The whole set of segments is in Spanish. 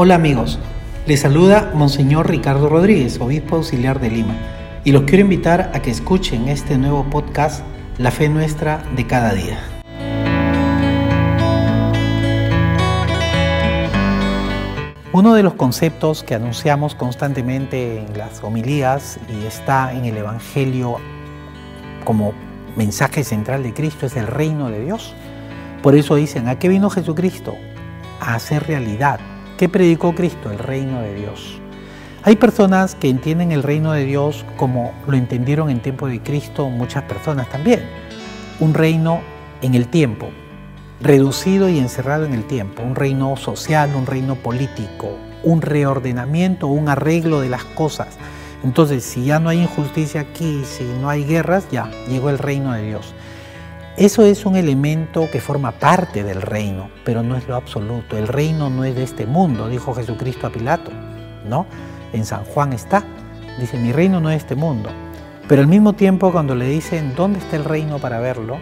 Hola amigos, les saluda Monseñor Ricardo Rodríguez, obispo auxiliar de Lima, y los quiero invitar a que escuchen este nuevo podcast, La Fe Nuestra de cada día. Uno de los conceptos que anunciamos constantemente en las homilías y está en el Evangelio como mensaje central de Cristo es el reino de Dios. Por eso dicen, ¿a qué vino Jesucristo? A hacer realidad ¿Qué predicó Cristo? El reino de Dios. Hay personas que entienden el reino de Dios como lo entendieron en tiempo de Cristo muchas personas también. Un reino en el tiempo, reducido y encerrado en el tiempo. Un reino social, un reino político, un reordenamiento, un arreglo de las cosas. Entonces, si ya no hay injusticia aquí, si no hay guerras, ya llegó el reino de Dios. Eso es un elemento que forma parte del reino, pero no es lo absoluto. El reino no es de este mundo, dijo Jesucristo a Pilato, ¿no? En San Juan está, dice, mi reino no es de este mundo. Pero al mismo tiempo cuando le dicen, ¿dónde está el reino para verlo?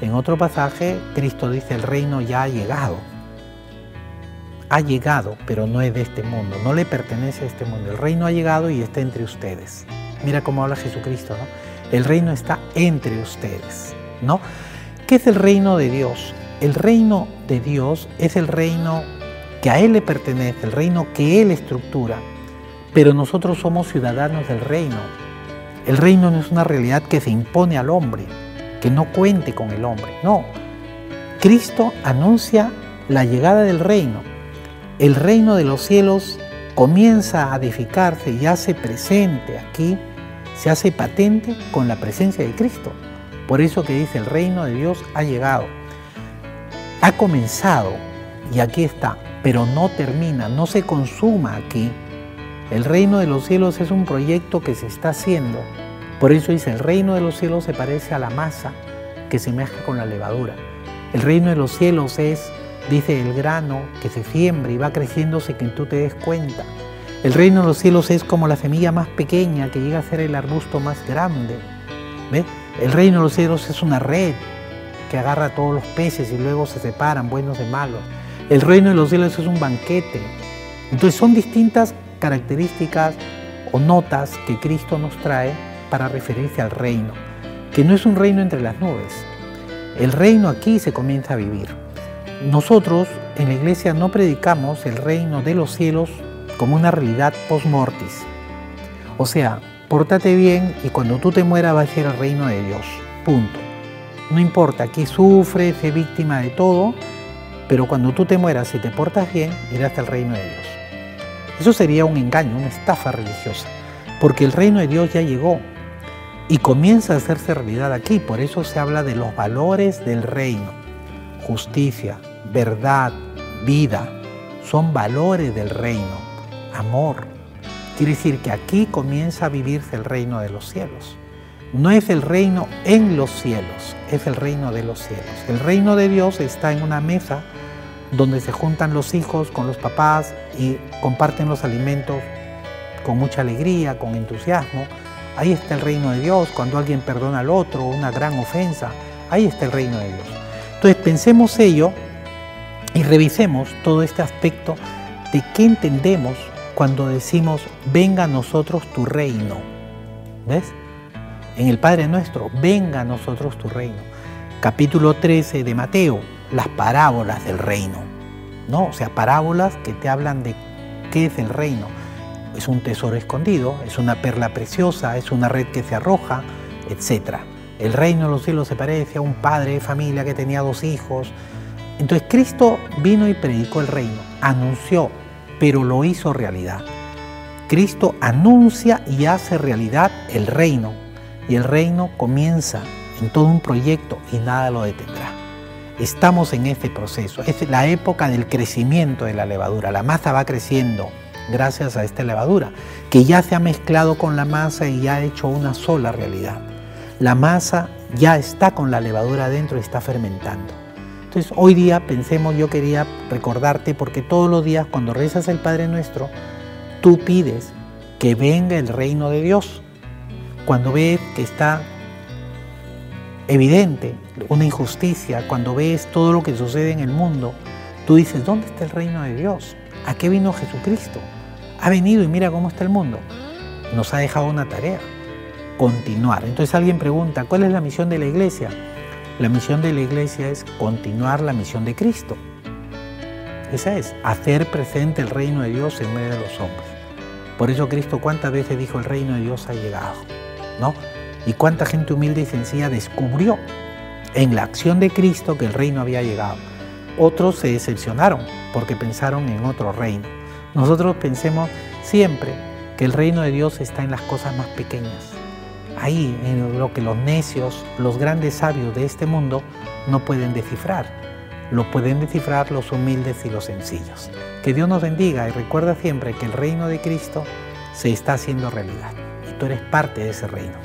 En otro pasaje, Cristo dice, el reino ya ha llegado. Ha llegado, pero no es de este mundo, no le pertenece a este mundo. El reino ha llegado y está entre ustedes. Mira cómo habla Jesucristo, ¿no? El reino está entre ustedes, ¿no? ¿Qué es el reino de Dios? El reino de Dios es el reino que a Él le pertenece, el reino que Él estructura, pero nosotros somos ciudadanos del reino. El reino no es una realidad que se impone al hombre, que no cuente con el hombre, no. Cristo anuncia la llegada del reino. El reino de los cielos comienza a edificarse y hace presente aquí, se hace patente con la presencia de Cristo. Por eso que dice, el reino de Dios ha llegado. Ha comenzado y aquí está, pero no termina, no se consuma aquí. El reino de los cielos es un proyecto que se está haciendo. Por eso dice, el reino de los cielos se parece a la masa que se mezcla con la levadura. El reino de los cielos es, dice, el grano que se siembra y va creciéndose que tú te des cuenta. El reino de los cielos es como la semilla más pequeña que llega a ser el arbusto más grande. ¿Ves? El reino de los cielos es una red que agarra a todos los peces y luego se separan buenos de malos. El reino de los cielos es un banquete. Entonces son distintas características o notas que Cristo nos trae para referirse al reino, que no es un reino entre las nubes. El reino aquí se comienza a vivir. Nosotros en la iglesia no predicamos el reino de los cielos como una realidad post-mortis. O sea, pórtate bien y cuando tú te mueras va a ser el reino de Dios. Punto. No importa que sufres, sé víctima de todo, pero cuando tú te mueras y te portas bien, irás al reino de Dios. Eso sería un engaño, una estafa religiosa, porque el reino de Dios ya llegó y comienza a hacerse realidad aquí. Por eso se habla de los valores del reino. Justicia, verdad, vida, son valores del reino. Amor, Quiere decir que aquí comienza a vivirse el reino de los cielos. No es el reino en los cielos, es el reino de los cielos. El reino de Dios está en una mesa donde se juntan los hijos con los papás y comparten los alimentos con mucha alegría, con entusiasmo. Ahí está el reino de Dios, cuando alguien perdona al otro, una gran ofensa, ahí está el reino de Dios. Entonces pensemos ello y revisemos todo este aspecto de qué entendemos cuando decimos, venga a nosotros tu reino. ¿Ves? En el Padre nuestro, venga a nosotros tu reino. Capítulo 13 de Mateo, las parábolas del reino. ¿No? O sea, parábolas que te hablan de qué es el reino. Es un tesoro escondido, es una perla preciosa, es una red que se arroja, etc. El reino de los cielos se parece a un padre de familia que tenía dos hijos. Entonces Cristo vino y predicó el reino, anunció pero lo hizo realidad. Cristo anuncia y hace realidad el reino, y el reino comienza en todo un proyecto y nada lo detendrá. Estamos en este proceso, es la época del crecimiento de la levadura. La masa va creciendo gracias a esta levadura, que ya se ha mezclado con la masa y ya ha hecho una sola realidad. La masa ya está con la levadura dentro y está fermentando. Entonces hoy día pensemos, yo quería recordarte porque todos los días cuando rezas el Padre Nuestro, tú pides que venga el reino de Dios. Cuando ves que está evidente una injusticia, cuando ves todo lo que sucede en el mundo, tú dices, ¿dónde está el reino de Dios? ¿A qué vino Jesucristo? Ha venido y mira cómo está el mundo. Nos ha dejado una tarea, continuar. Entonces alguien pregunta, ¿cuál es la misión de la iglesia? La misión de la iglesia es continuar la misión de Cristo. Esa es, hacer presente el reino de Dios en medio de los hombres. Por eso Cristo cuántas veces dijo el reino de Dios ha llegado, ¿no? Y cuánta gente humilde y sencilla descubrió en la acción de Cristo que el reino había llegado. Otros se decepcionaron porque pensaron en otro reino. Nosotros pensemos siempre que el reino de Dios está en las cosas más pequeñas. Ahí, en lo que los necios, los grandes sabios de este mundo no pueden descifrar. Lo pueden descifrar los humildes y los sencillos. Que Dios nos bendiga y recuerda siempre que el reino de Cristo se está haciendo realidad y tú eres parte de ese reino.